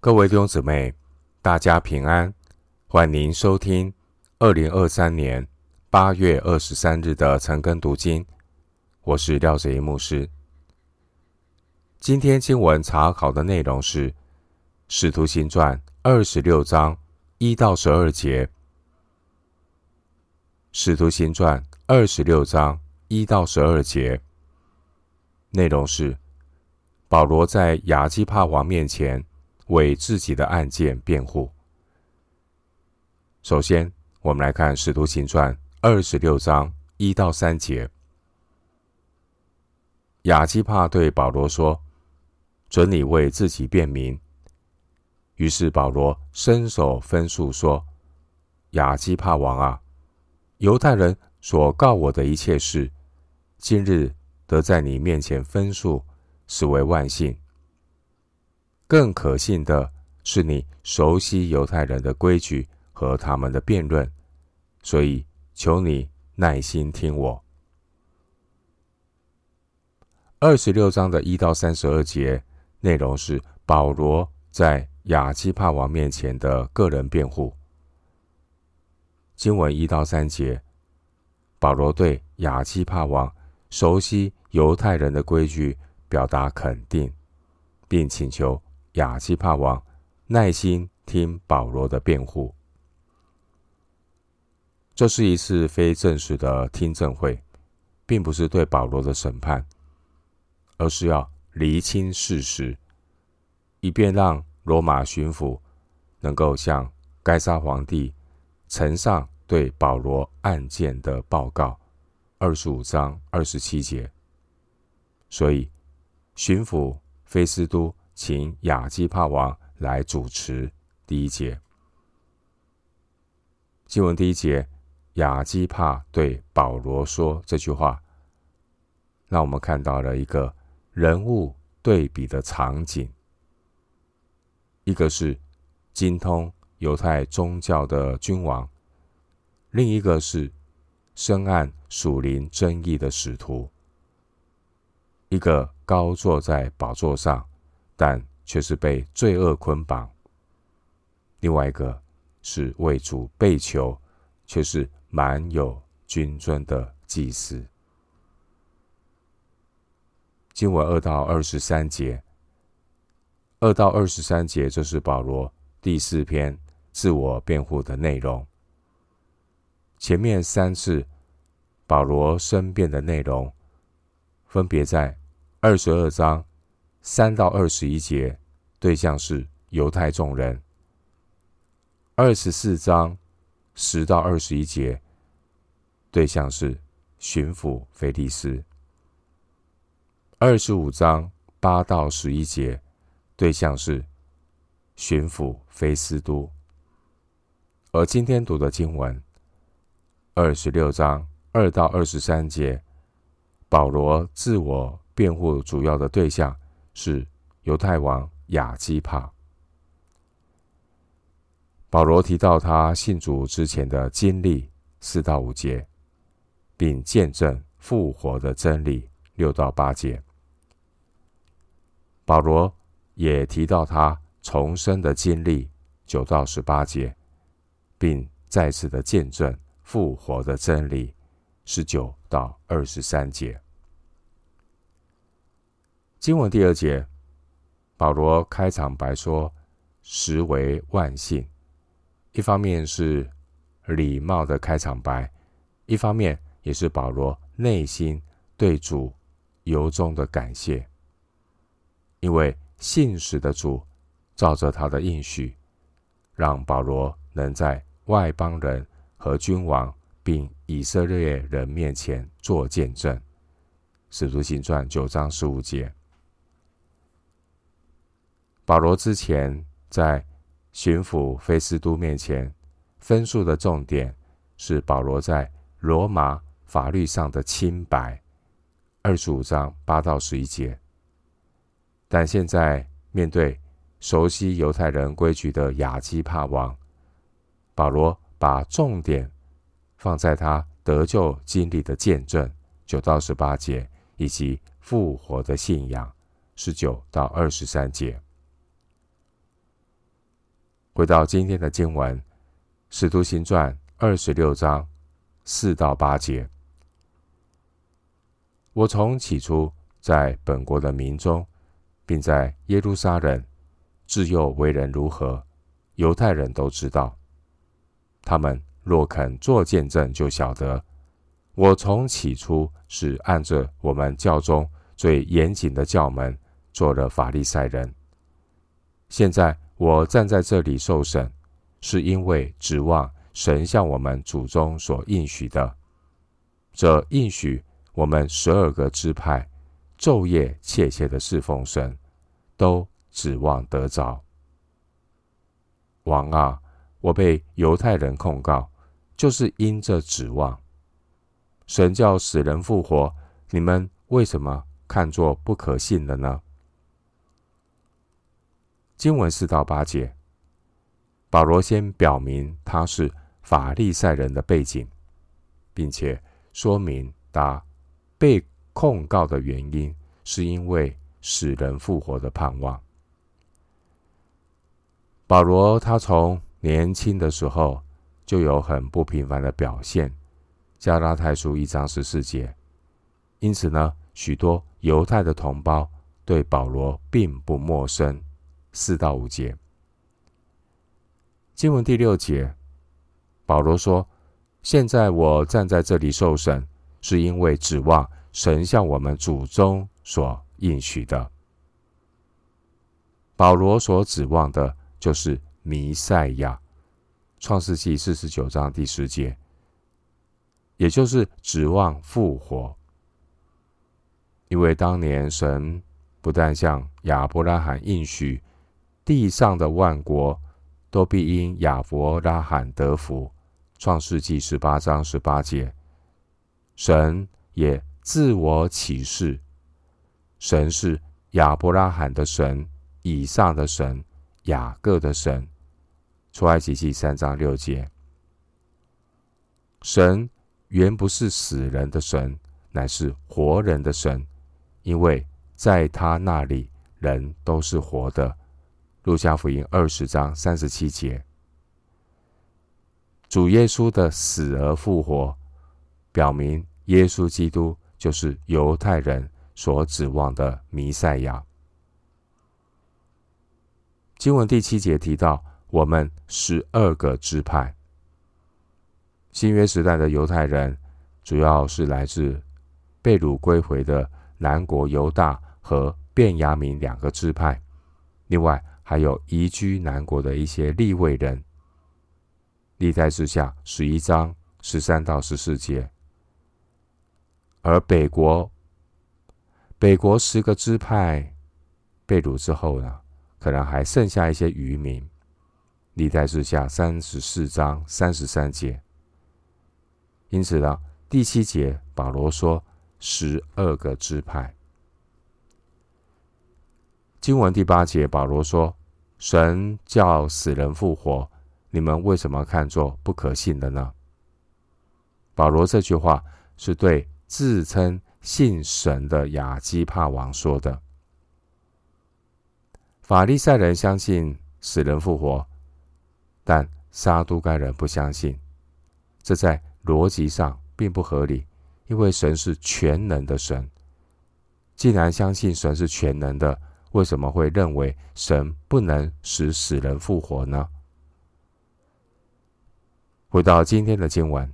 各位弟兄姊妹，大家平安，欢迎收听二零二三年八月二十三日的晨更读经。我是廖哲一牧师。今天经文查考的内容是《使徒行传》二十六章一到十二节，《使徒行传》二十六章一到十二节内容是保罗在亚基帕王面前。为自己的案件辩护。首先，我们来看《使徒行传》二十六章一到三节。亚基帕对保罗说：“准你为自己辩明。”于是保罗伸手分诉说：“亚基帕王啊，犹太人所告我的一切事，今日得在你面前分诉，实为万幸。”更可信的是，你熟悉犹太人的规矩和他们的辩论，所以求你耐心听我。二十六章的一到三十二节内容是保罗在亚基帕王面前的个人辩护。经文一到三节，保罗对亚基帕王熟悉犹太人的规矩表达肯定，并请求。亚基帕王耐心听保罗的辩护。这是一次非正式的听证会，并不是对保罗的审判，而是要厘清事实，以便让罗马巡抚能够向该撒皇帝呈上对保罗案件的报告。二十五章二十七节。所以，巡抚菲斯都。请亚基帕王来主持第一节。经文第一节，亚基帕对保罗说这句话，让我们看到了一个人物对比的场景。一个是精通犹太宗教的君王，另一个是深谙属灵争议的使徒。一个高坐在宝座上。但却是被罪恶捆绑。另外一个是为主被囚，却是满有君尊的祭司。经文二到二十三节，二到二十三节，这是保罗第四篇自我辩护的内容。前面三次保罗申辩的内容，分别在二十二章。三到二十一节，对象是犹太众人；二十四章十到二十一节，对象是巡抚腓利斯；二十五章八到十一节，对象是巡抚菲斯都。而今天读的经文，二十六章二到二十三节，保罗自我辩护主要的对象。是犹太王亚基帕。保罗提到他信主之前的经历四到五节，并见证复活的真理六到八节。保罗也提到他重生的经历九到十八节，并再次的见证复活的真理十九到二十三节。经文第二节，保罗开场白说：“实为万幸。”一方面是礼貌的开场白，一方面也是保罗内心对主由衷的感谢，因为信实的主照着他的应许，让保罗能在外邦人和君王并以色列人面前做见证。使徒行传九章十五节。保罗之前在巡抚菲斯都面前分数的重点是保罗在罗马法律上的清白，二十五章八到十一节。但现在面对熟悉犹太人规矩的亚基帕王，保罗把重点放在他得救经历的见证，九到十八节，以及复活的信仰，十九到二十三节。回到今天的经文，《使徒行传》二十六章四到八节。我从起初在本国的民中，并在耶路撒冷，自幼为人如何，犹太人都知道。他们若肯作见证，就晓得我从起初是按着我们教中最严谨的教门做了法利赛人。现在。我站在这里受审，是因为指望神向我们祖宗所应许的。这应许我们十二个支派昼夜切切的侍奉神，都指望得着。王啊，我被犹太人控告，就是因这指望。神叫死人复活，你们为什么看作不可信的呢？经文四到八节，保罗先表明他是法利赛人的背景，并且说明他被控告的原因是因为使人复活的盼望。保罗他从年轻的时候就有很不平凡的表现，加拉太书一章十四节，因此呢，许多犹太的同胞对保罗并不陌生。四到五节，经文第六节，保罗说：“现在我站在这里受审，是因为指望神向我们祖宗所应许的。”保罗所指望的就是弥赛亚，创世记四十九章第十节，也就是指望复活，因为当年神不但向亚伯拉罕应许。地上的万国都必因亚伯拉罕得福。创世记十八章十八节，神也自我启示，神是亚伯拉罕的神、以撒的神、雅各的神。出埃及记三章六节，神原不是死人的神，乃是活人的神，因为在他那里人都是活的。路加福音二十章三十七节，主耶稣的死而复活，表明耶稣基督就是犹太人所指望的弥赛亚。经文第七节提到，我们十二个支派。新约时代的犹太人，主要是来自被掳归回的南国犹大和便雅悯两个支派，另外。还有移居南国的一些利未人，历代志下十一章十三到十四节，而北国北国十个支派被掳之后呢，可能还剩下一些余民，历代志下三十四章三十三节。因此呢，第七节保罗说十二个支派。经文第八节保罗说。神叫死人复活，你们为什么看作不可信的呢？保罗这句话是对自称信神的亚基帕王说的。法利赛人相信死人复活，但撒都该人不相信，这在逻辑上并不合理，因为神是全能的神。既然相信神是全能的，为什么会认为神不能使死人复活呢？回到今天的经文，《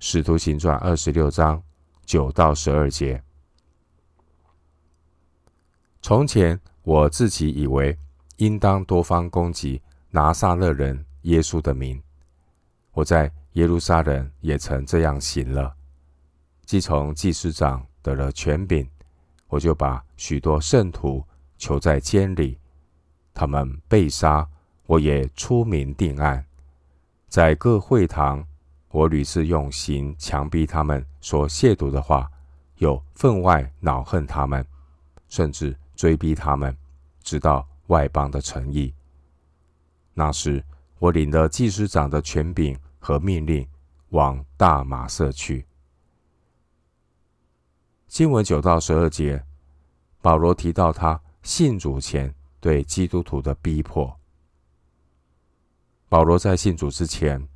使徒行传》二十六章九到十二节。从前我自己以为应当多方攻击拿撒勒人耶稣的名，我在耶路撒冷也曾这样行了。既从祭司长得了权柄。我就把许多圣徒囚在监里，他们被杀，我也出名定案。在各会堂，我屡次用刑强逼他们说亵渎的话，又分外恼恨他们，甚至追逼他们，直到外邦的诚意。那时，我领了祭司长的权柄和命令，往大马色去。经文九到十二节，保罗提到他信主前对基督徒的逼迫。保罗在信主之前，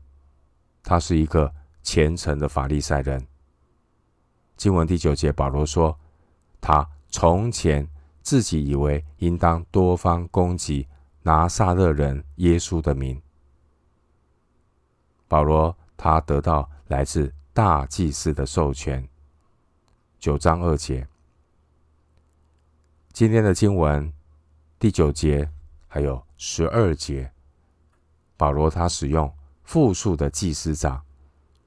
他是一个虔诚的法利赛人。经文第九节，保罗说，他从前自己以为应当多方攻击拿撒勒人耶稣的名。保罗他得到来自大祭司的授权。九章二节，今天的经文第九节还有十二节，保罗他使用复数的祭司长，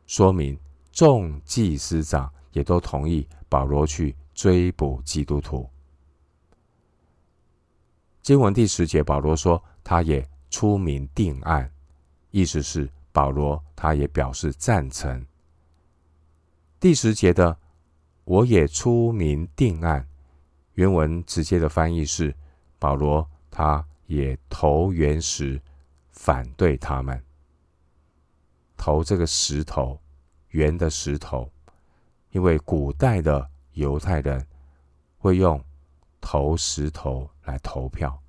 说明众祭司长也都同意保罗去追捕基督徒。经文第十节，保罗说他也出名定案，意思是保罗他也表示赞成。第十节的。我也出名定案。原文直接的翻译是：保罗他也投原石，反对他们。投这个石头，圆的石头，因为古代的犹太人会用投石头来投票。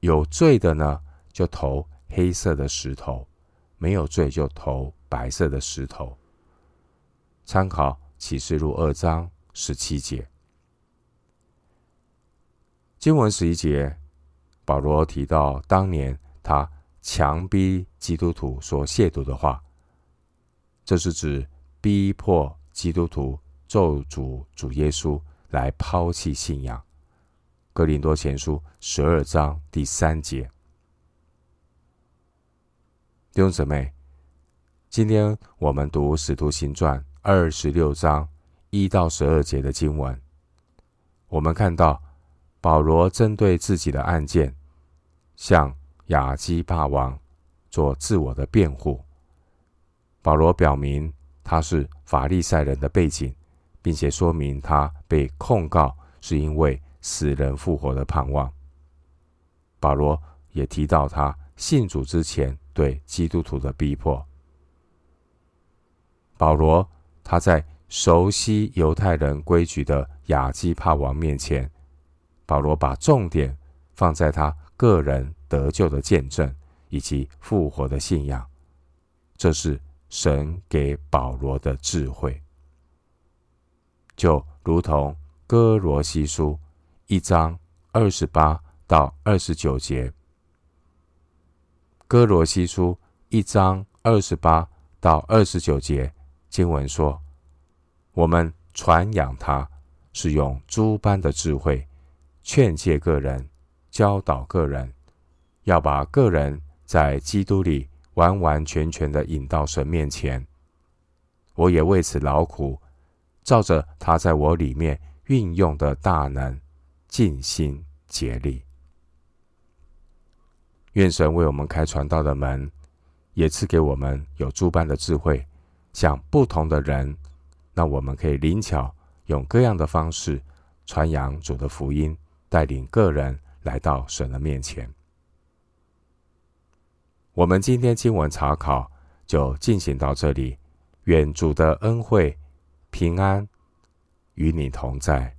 有罪的呢，就投黑色的石头；没有罪就投白色的石头。参考。启示录二章十七节，经文十一节，保罗提到当年他强逼基督徒说亵渎的话，这是指逼迫基督徒咒诅主耶稣来抛弃信仰。哥林多前书十二章第三节，弟兄姊妹，今天我们读使徒行传。二十六章一到十二节的经文，我们看到保罗针对自己的案件，向亚基霸王做自我的辩护。保罗表明他是法利赛人的背景，并且说明他被控告是因为死人复活的盼望。保罗也提到他信主之前对基督徒的逼迫。保罗。他在熟悉犹太人规矩的亚基帕王面前，保罗把重点放在他个人得救的见证以及复活的信仰。这是神给保罗的智慧，就如同哥罗西书一章二十八到二十九节。哥罗西书一章二十八到二十九节。经文说：“我们传扬他，是用诸般的智慧，劝诫个人，教导个人，要把个人在基督里完完全全的引到神面前。我也为此劳苦，照着他在我里面运用的大能，尽心竭力。愿神为我们开传道的门，也赐给我们有诸般的智慧。”向不同的人，那我们可以灵巧用各样的方式传扬主的福音，带领个人来到神的面前。我们今天经文查考就进行到这里，愿主的恩惠平安与你同在。